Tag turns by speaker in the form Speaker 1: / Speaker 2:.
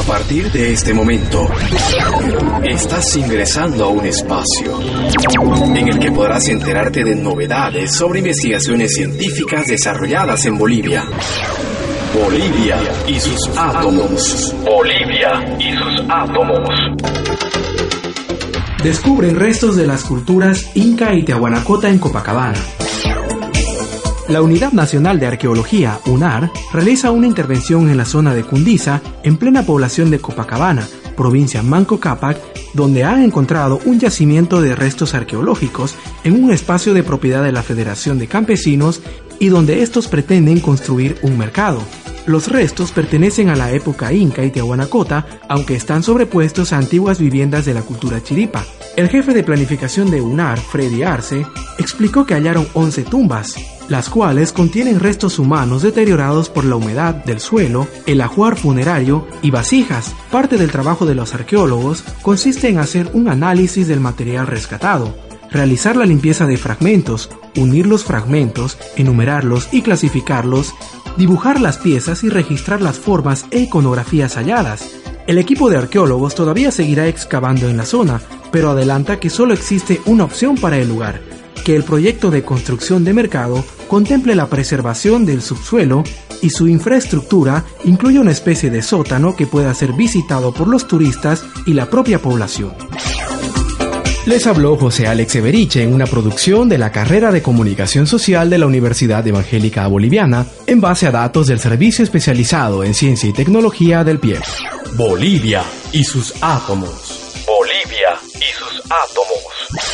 Speaker 1: A partir de este momento, estás ingresando a un espacio en el que podrás enterarte de novedades sobre investigaciones científicas desarrolladas en Bolivia. Bolivia y sus átomos. Bolivia y sus átomos.
Speaker 2: Descubren restos de las culturas Inca y Tiahuanacota en Copacabana. La Unidad Nacional de Arqueología, UNAR, realiza una intervención en la zona de Cundiza, en plena población de Copacabana, provincia Manco Cápac, donde han encontrado un yacimiento de restos arqueológicos en un espacio de propiedad de la Federación de Campesinos y donde estos pretenden construir un mercado. Los restos pertenecen a la época inca y tiahuanacota, aunque están sobrepuestos a antiguas viviendas de la cultura chiripa. El jefe de planificación de UNAR, Freddy Arce, explicó que hallaron 11 tumbas, las cuales contienen restos humanos deteriorados por la humedad del suelo, el ajuar funerario y vasijas. Parte del trabajo de los arqueólogos consiste en hacer un análisis del material rescatado, realizar la limpieza de fragmentos, unir los fragmentos, enumerarlos y clasificarlos, dibujar las piezas y registrar las formas e iconografías halladas. El equipo de arqueólogos todavía seguirá excavando en la zona, pero adelanta que solo existe una opción para el lugar, que el proyecto de construcción de mercado contemple la preservación del subsuelo y su infraestructura incluye una especie de sótano que pueda ser visitado por los turistas y la propia población. Les habló José Alex Everiche en una producción de la carrera de Comunicación Social de la Universidad Evangélica Boliviana en base a datos del Servicio Especializado en Ciencia y Tecnología del PIE.
Speaker 1: Bolivia y sus átomos. Bolivia y sus átomos.